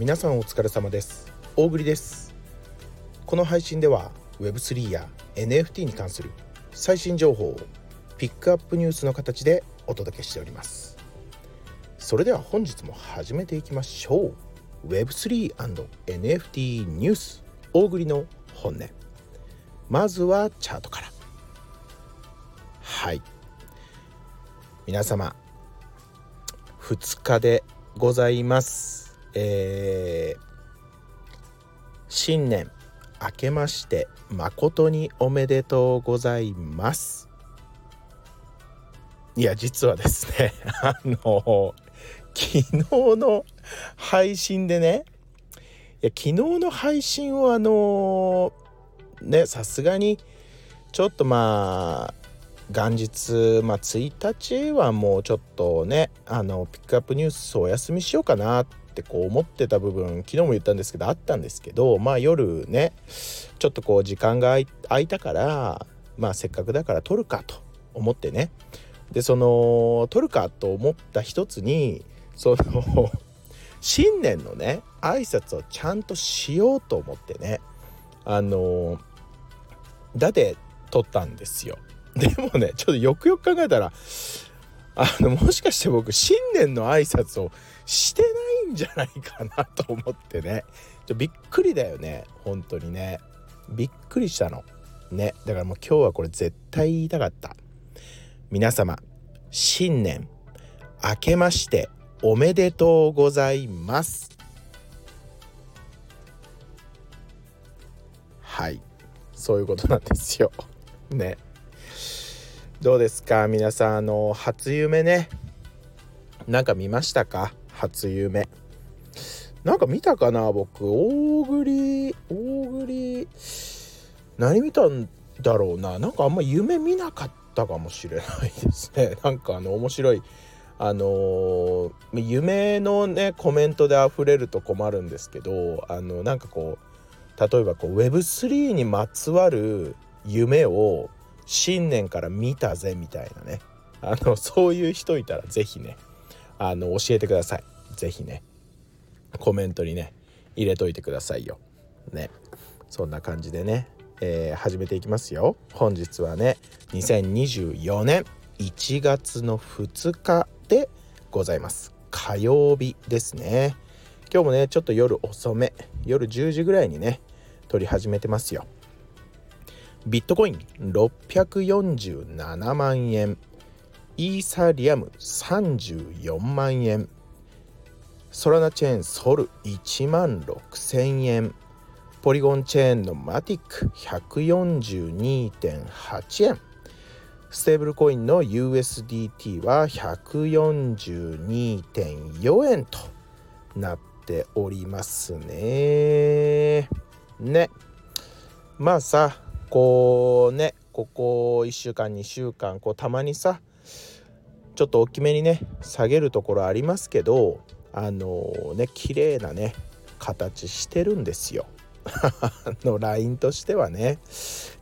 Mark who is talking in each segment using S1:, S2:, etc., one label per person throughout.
S1: 皆さんお疲れ様です。大栗です。この配信では Web3 や NFT に関する最新情報をピックアップニュースの形でお届けしております。それでは本日も始めていきましょう。Web3&NFT ニュース。大栗の本音。まずはチャートから。はい。皆様2日でございます。えー、新年明けまして誠におめでとうございます。いや実はですね あの昨日の配信でねいや昨日の配信をあのねさすがにちょっとまあ元日、まあ、1日はもうちょっとねあのピックアップニュースお休みしようかなっってこう思ってた部分昨日も言ったんですけどあったんですけどまあ夜ねちょっとこう時間が空いたからまあせっかくだから撮るかと思ってねでその撮るかと思った一つにその新年のね挨拶をちゃんとしようと思ってねあのだって撮ったんですよ。でもねちょっとよくよく考えたらあのもしかして僕新年の挨拶をしてないじゃないかなと思ってね。ちょびっくりだよね。本当にね。びっくりしたの。ね。だからもう今日はこれ絶対言いたかった。皆様新年明けましておめでとうございます。はい。そういうことなんですよ。ね。どうですか？皆さんあの初夢ね。なんか見ましたか？初夢。なんか見たかな僕。大栗大栗何見たんだろうな。なんかあんま夢見なかったかもしれないですね。なんかあの面白いあのー、夢のねコメントで溢れると困るんですけどあのなんかこう例えばこう Web3 にまつわる夢を新年から見たぜみたいなね。あのそういう人いたら是非ねあの教えてください。是非ね。コメントにね入れといてくださいよ。ね。そんな感じでね、えー、始めていきますよ。本日はね2024年1月の2日でございます。火曜日ですね。今日もねちょっと夜遅め夜10時ぐらいにね撮り始めてますよ。ビットコイン647万円。イーサリアム34万円。ソラナチェーンソル1万6000円ポリゴンチェーンのマティック142.8円ステーブルコインの USDT は142.4円となっておりますね。ね。まあさこうねここ1週間2週間こうたまにさちょっと大きめにね下げるところありますけどあのー、ね綺麗なね形してるんですよ。のラインとしてはね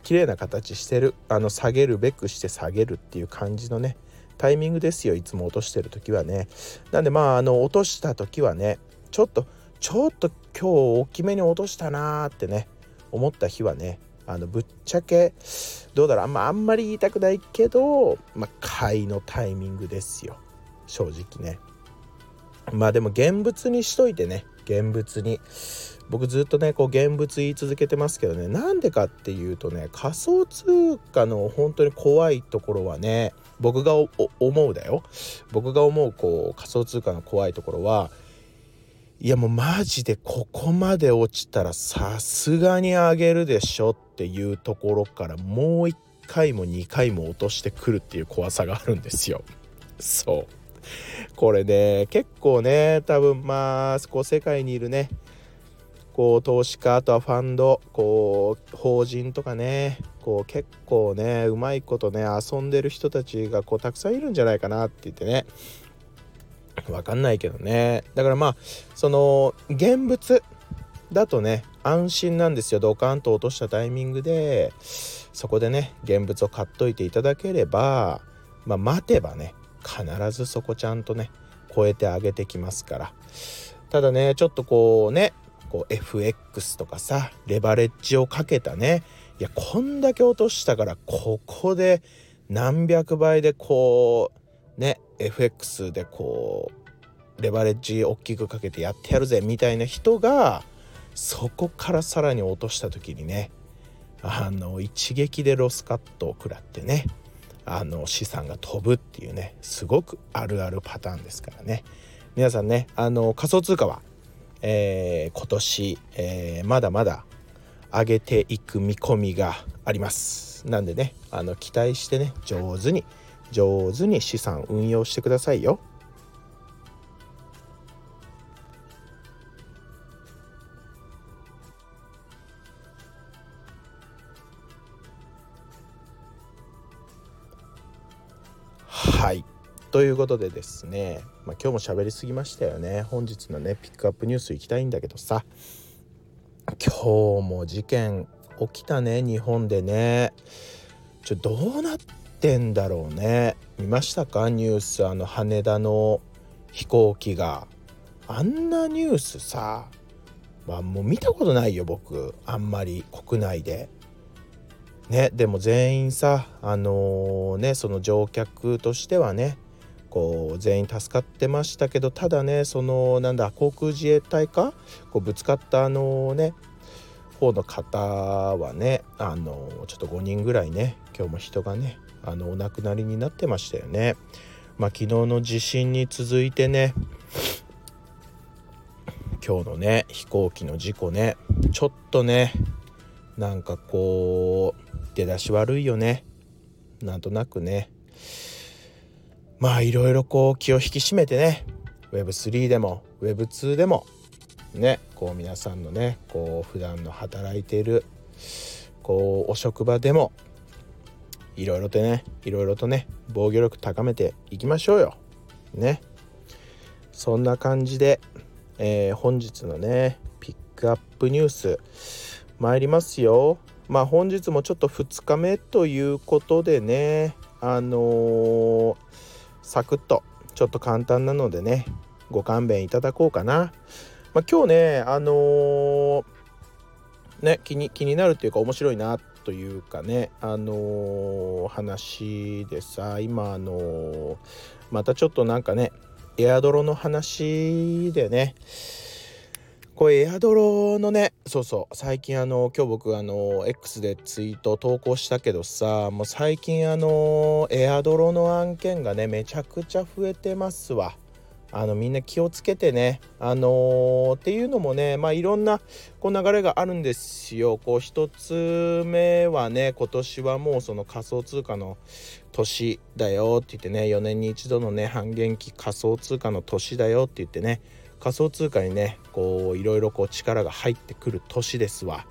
S1: 綺麗な形してる。あの下げるべくして下げるっていう感じのねタイミングですよいつも落としてる時はね。なんでまああの落とした時はねちょっとちょっと今日大きめに落としたなーってね思った日はねあのぶっちゃけどうだろうあん,、まあんまり言いたくないけど、まあ、買いのタイミングですよ。正直ね。まあでも現物にしといてね。現物に。僕ずっとねこう現物言い続けてますけどね。なんでかっていうとね仮想通貨の本当に怖いところはね僕が思うだよ。僕が思うこう仮想通貨の怖いところはいやもうマジでここまで落ちたらさすがに上げるでしょっていうところからもう1回も2回も落としてくるっていう怖さがあるんですよ。そう。これね結構ね多分まあこう世界にいるねこう投資家あとはファンドこう法人とかねこう結構ねうまいことね遊んでる人たちがこうたくさんいるんじゃないかなって言ってねわかんないけどね。だからまあその現物だとね安心なんですよ。ドカンと落としたタイミングでそこでね現物を買っといていただければまあ待てばね必ずそこちゃんとね超えてあげてきますから。ただねちょっとこうねこう FX とかさレバレッジをかけたねいやこんだけ落としたからここで何百倍でこうね FX でこうレバレッジ大きくかけてやってやるぜみたいな人がそこからさらに落とした時にねあの一撃でロスカットを食らってねあの資産が飛ぶっていうねすごくあるあるパターンですからね。皆さんねあの仮想通貨は、えー、今年、えー、まだまだ上げていく見込みがあります。なんでねあの期待してね上手に上手に資産運用してくださいよ。ということでですね、まあ、今日も喋りすぎましたよね。本日のねピックアップニュースいきたいんだけどさ。今日も事件起きたね日本でね。ちょどうなってんだろうね。見ましたか？ニュース。あの羽田の飛行機が。あんなニュースさ。まあもう見たことないよ僕。あんまり国内で。ねでも全員さあのー、ねその乗客としてはねこう全員助かってましたけどただねそのなんだ航空自衛隊か？こうぶつかったあのね方の方はねあのちょっと5人ぐらいね今日も人がねあのお亡くなりになってましたよね。まあ、昨日の地震に続いてね今日のね飛行機の事故ねちょっとねなんかこう出だし悪いよね。なんとなくね。まあいろいろこう気を引き締めてね Web3 でも Web2 でもねこう皆さんのねこう普段の働いているこうお職場でもいろいろとねいろいろとね防御力高めていきましょうよ。ね。そんな感じで、えー、本日のねピックアップニュース参りますよ。まあ本日もちょっと2日目ということでねあのーサクッとちょっと簡単なのでねご勘弁いただこうかな。まあ、今日ねあのー、ね気に気になるっていうか面白いなというかねあのー、話でさ今あのー、またちょっとなんかねエアドロの話でねこれエアドロのねそうそう最近あの今日僕あの X でツイート投稿したけどさもう最近あのエアドロの案件がねめちゃくちゃ増えてますわ。あのみんな気をつけてねあのー、っていうのもねまあいろんなこう流れがあるんですよ。こう一つ目はね今年はもうその仮想通貨の年だよって言ってね4年に一度のね半減期仮想通貨の年だよって言ってね仮想通貨にねこういろいろこう力が入ってくる年ですわ。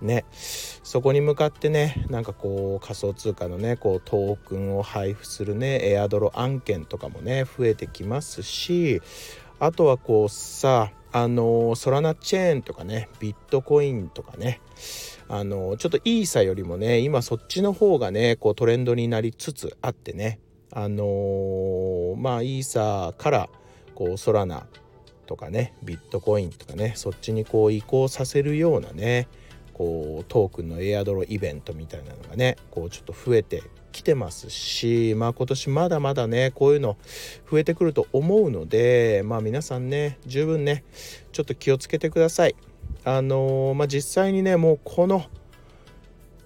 S1: ね、そこに向かってねなんかこう仮想通貨のねこうトークンを配布するねエアドロ案件とかもね増えてきますしあとはこうさあのソラナチェーンとかねビットコインとかねあのちょっとイーサよりもね今そっちの方がねこうトレンドになりつつあってねあのまあイーサからこうソラナとかねビットコインとかねそっちにこう移行させるようなねこうトークンのエアドロイベントみたいなのがねこうちょっと増えてきてますしまあ今年まだまだねこういうの増えてくると思うのでまあ皆さんね十分ねちょっと気をつけてください。あのー、まあ実際にねもうこの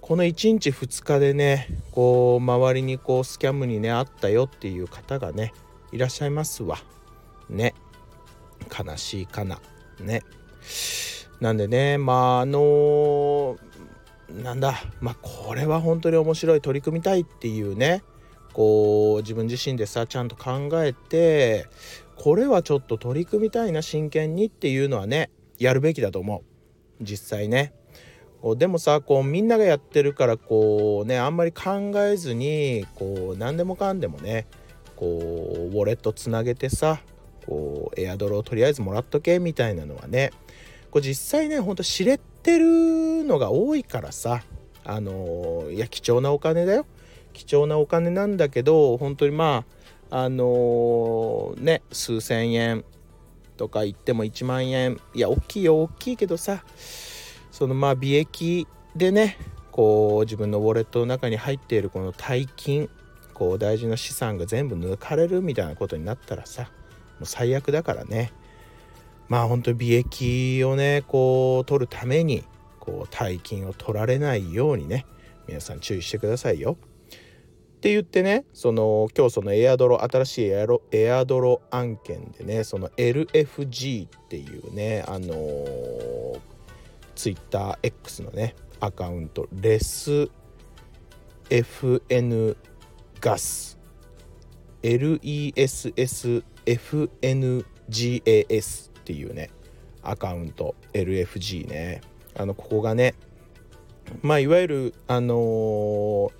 S1: この1日2日でねこう周りにこうスキャムにねあったよっていう方がねいらっしゃいますわ。ね。悲しいかな。ね。なんでねまああのなんだ。まあこれは本当に面白い取り組みたいっていうね。こう自分自身でさちゃんと考えてこれはちょっと取り組みたいな真剣にっていうのはねやるべきだと思う。実際ね。こうでもさこうみんながやってるからこうねあんまり考えずにこう何でもかんでもねこうウォレットつなげてさこうエアドロをとりあえずもらっとけみたいなのはねこれ実際ねほんと知れてるのが多いからさあのいや貴重なお金だよ。貴重なお金なんだけど本当にまああのね数千円とか言っても1万円いや大きいよ大きいけどさそのまあ利益でねこう自分のウォレットの中に入っているこの大金こう大事な資産が全部抜かれるみたいなことになったらさう最悪だからねまあ本当に利益をねこう取るためにこう大金を取られないようにね皆さん注意してくださいよ。って言ってねその今日そのエアドロ新しいエアロエアドロ案件でねその LFG っていうねあのー、TwitterX のねアカウントレス FN ガス LESS LFNGAS っていうねアカウント LFG ね。あのここがねまあいわゆるあのー、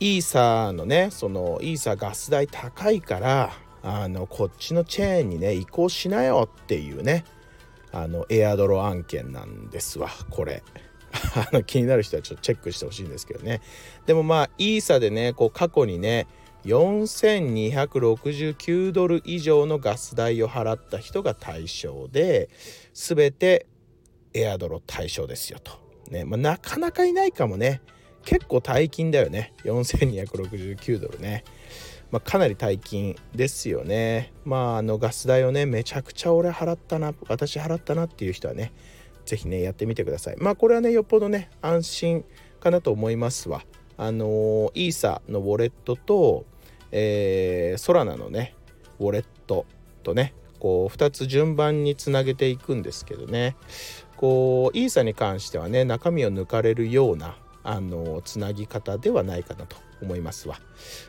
S1: イーサのねそのイーサガス代高いからあのこっちのチェーンにね移行しなよっていうねあのエアドロ案件なんですわこれ。あの気になる人はちょっとチェックしてほしいんですけどね。でもまあイーサでねこう過去にね4269ドル以上のガス代を払った人が対象で全てエアドロ対象ですよと。ねまあ、なかなかいないかもね結構大金だよね4269ドルね。まあ、かなり大金ですよね。まああのガス代をねめちゃくちゃ俺払ったな私払ったなっていう人はね是非ねやってみてください。まあこれはねよっぽどね安心かなと思いますわ。あのー、イーサのウォレットとえー、ソラナのね。ウォレットとね。こう2つ順番につなげていくんですけどね。こうイーサに関してはね中身を抜かれるようなあのつなぎ方ではないかなと思いますわ。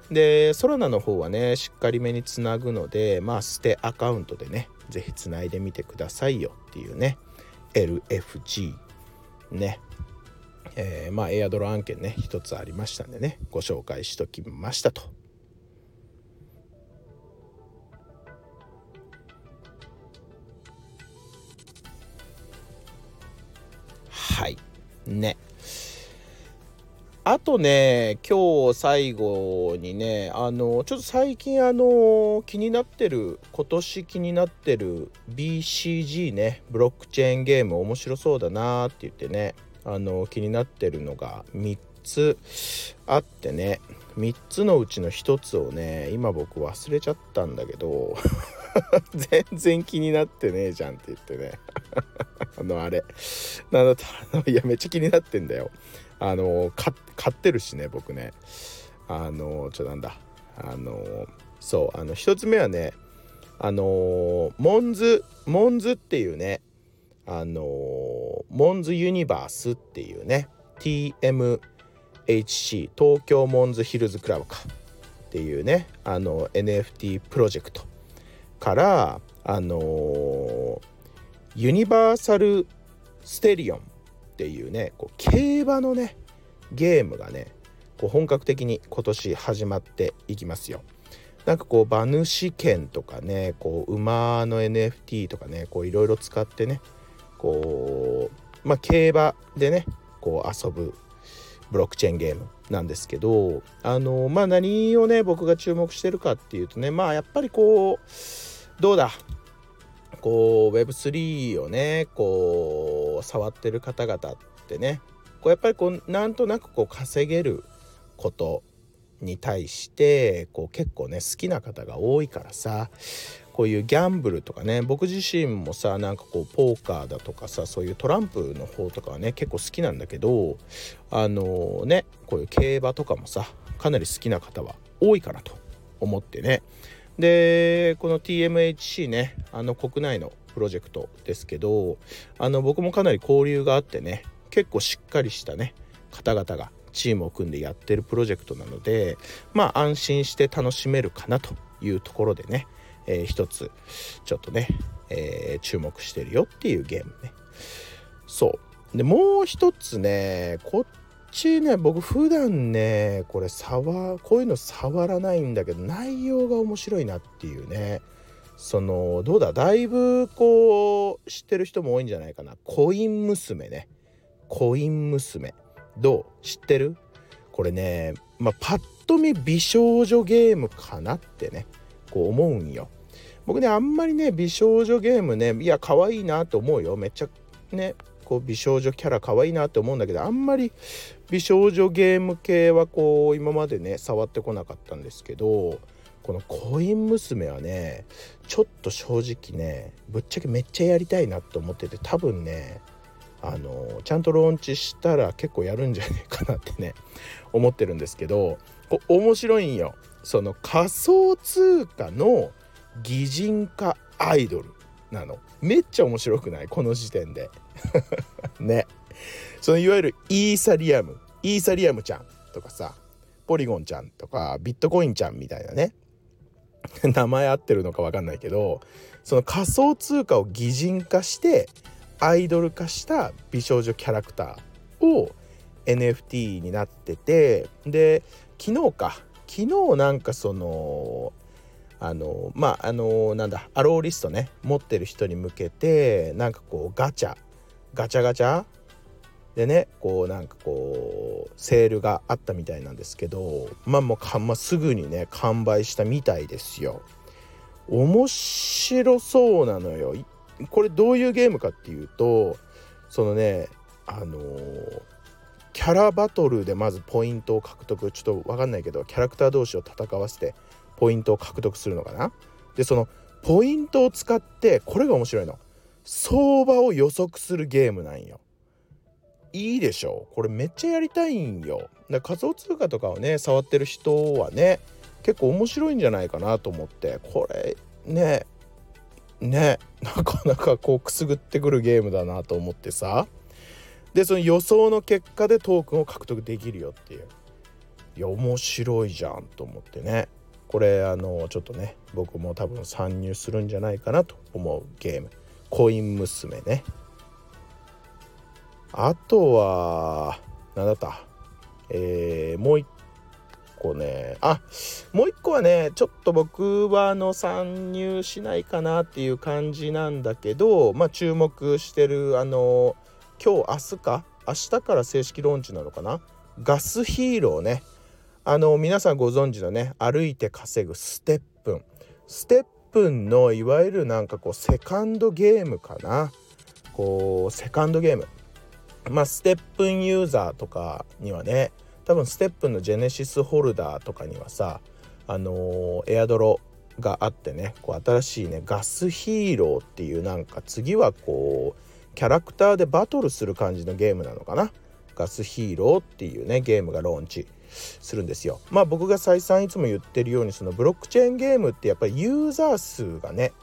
S1: でソラナの方はねしっかりめにつなぐのでまあ捨てアカウントでね是非つないでみてくださいよっていうね。LFG ね。えー、まあエアドロ案件ね一つありましたんでねご紹介しときましたと。はい。ね。あとね今日最後にねあのちょっと最近あの気になってる今年気になってる BCG ねブロックチェーンゲーム面白そうだなって言ってねあの気になってるのが3つあってね3つのうちの1つをね今僕忘れちゃったんだけど 全然気になってねえじゃんって言ってね。あのあれ。なんだった いやめっちゃ気になってんだよ。あの買ってるしね僕ね。あのちょなんだ。あのそうあの1つ目はねあのモンズモンズっていうねあのモンズユニバースっていうね TMHC 東京モンズヒルズクラブかっていうねあの NFT プロジェクトからあのー、ユニバーサル・ステリオンっていうねこう競馬のねゲームがねこう本格的に今年始まっていきますよ。なんかこう馬主権とかねこう馬の NFT とかねこういろいろ使ってねこうまあ競馬でねこう遊ぶブロックチェーンゲームなんですけどあのまあ何をね僕が注目してるかっていうとねまあやっぱりこうどうだ？こう Web3 をねこう触ってる方々ってねこうやっぱりこうなんとなくこう稼げることに対してこう結構ね好きな方が多いからさこういうギャンブルとかね僕自身もさなんかこうポーカーだとかさそういうトランプの方とかはね結構好きなんだけどあのねこういう競馬とかもさかなり好きな方は多いかなと思ってねでこの TMHC ねあの国内のプロジェクトですけどあの僕もかなり交流があってね結構しっかりしたね方々がチームを組んでやってるプロジェクトなのでまあ安心して楽しめるかなというところでね、えー、一つちょっとね、えー、注目してるよっていうゲームね。そう。でもう一つねこっちね僕普段ねこれ触こういうの触らないんだけど内容が面白いなっていうね。そのどうだだいぶこう知ってる人も多いんじゃないかな。コイン娘ね。コイン娘。どう？知ってる？これねまあパッと見美少女ゲームかなってねこう思うんよ。僕ねあんまりね美少女ゲームねいや可愛いなと思うよ。めっちゃねこう美少女キャラ可愛いなって思うんだけどあんまり美少女ゲーム系はこう今までね触ってこなかったんですけどこのコイン娘はねちょっと正直ねぶっちゃけめっちゃやりたいなと思ってて多分ねあのちゃんとローンチしたら結構やるんじゃねえかなってね思ってるんですけどこ面白いんよ。その仮想通貨の擬人化アイドルなの。めっちゃ面白くない？この時点で。ね。そのいわゆるイーサリアムイーサリアムちゃんとかさポリゴンちゃんとかビットコインちゃんみたいなね。名前合ってるのか分かんないけどその仮想通貨を擬人化してアイドル化した美少女キャラクターを NFT になっててで昨日か。昨日なんかそのあのまああのなんだアローリストね持ってる人に向けてなんかこうガチャガチャガチャ？でねこうなんかこうセールがあったみたいなんですけどまあもうか、まあ、すぐにね完売したみたいですよ。面白そうなのよ。これどういうゲームかっていうとそのねあのー、キャラバトルでまずポイントを獲得ちょっと分かんないけどキャラクター同士を戦わせてポイントを獲得するのかな？でそのポイントを使ってこれが面白いの相場を予測するゲームなんよ。いいでしょ？これめっちゃやりたいんよ。だ仮想通貨とかをね触ってる人はね結構面白いんじゃないかなと思って。これねねなかなかこうくすぐってくるゲームだなと思ってさ。でその予想の結果でトークンを獲得できるよっていう。いや面白いじゃんと思ってね。これあのちょっとね僕も多分参入するんじゃないかなと思うゲーム。コイン娘ね。あとは何だった？えー、もう一個ね。あもう一個はねちょっと僕はあの参入しないかなっていう感じなんだけどまあ注目してるあの今日明日か？明日から正式ローンチなのかな？ガスヒーローね。あの皆さんご存知のね歩いて稼ぐステップ。ンステップンのいわゆるなんかこうセカンドゲームかな。こうセカンドゲーム。まあステップンユーザーとかにはね多分ステップンのジェネシスホルダーとかにはさあのー、エアドロがあってねこう新しいねガスヒーローっていうなんか次はこうキャラクターでバトルする感じのゲームなのかな。ガスヒーローっていうねゲームがローンチ。するんですよ。まあ僕が再三いつも言ってるようにそのブロックチェーンゲームってやっぱりユーザー数がね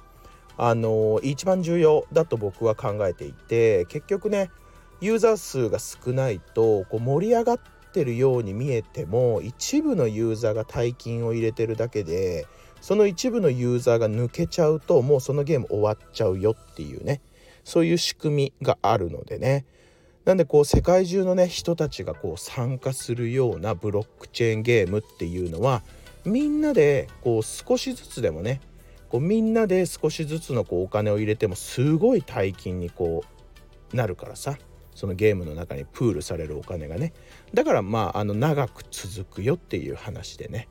S1: あの一番重要だと僕は考えていて結局ねユーザー数が少ないとこう盛り上がってるように見えても一部のユーザーが大金を入れてるだけでその一部のユーザーが抜けちゃうともうそのゲーム終わっちゃうよっていうねそういう仕組みがあるのでねなんでこう世界中のね人たちがこう参加するようなブロックチェーンゲームっていうのはみんなでこう少しずつでもねこうみんなで少しずつのこうお金を入れてもすごい大金にこうなるからさそのゲームの中にプールされるお金がね。だからまああの長く続くよっていう話でね。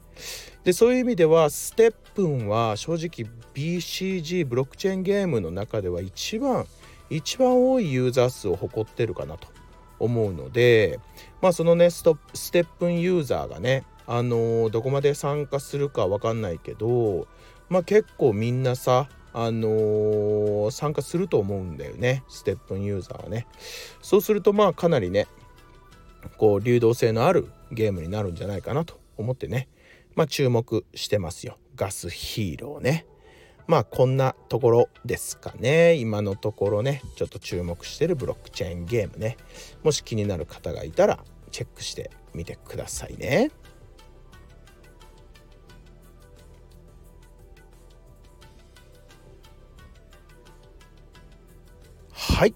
S1: でそういう意味ではステップンは正直 BCG ブロックチェーンゲームの中では一番一番多いユーザー数を誇ってるかなと思うのでまあそのねステップンユーザーがねあのー、どこまで参加するか分かんないけどまあ結構みんなさあのー、参加すると思うんだよねステップンユーザーはね。そうするとまあかなりねこう流動性のあるゲームになるんじゃないかなと思ってねまあ注目してますよ。ガスヒーローね。まあこんなところですかね。今のところね。ちょっと注目してるブロックチェーンゲームね。もし気になる方がいたらチェックしてみてくださいね。はい。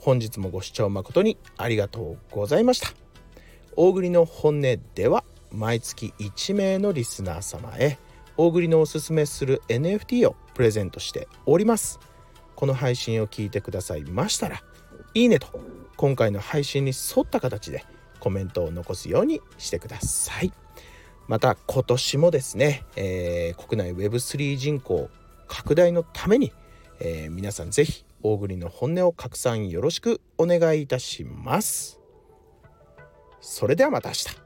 S1: 本日もご視聴誠にありがとうございました。大栗の本音では毎月1名のリスナー様へ大栗のおすすめする NFT をプレゼントしておりますこの配信を聞いてくださいましたらいいねと今回の配信に沿った形でコメントを残すようにしてくださいまた今年もですね、えー、国内 Web3 人口拡大のために、えー、皆さん是非大栗の本音を拡散よろしくお願いいたします。それではまた明日。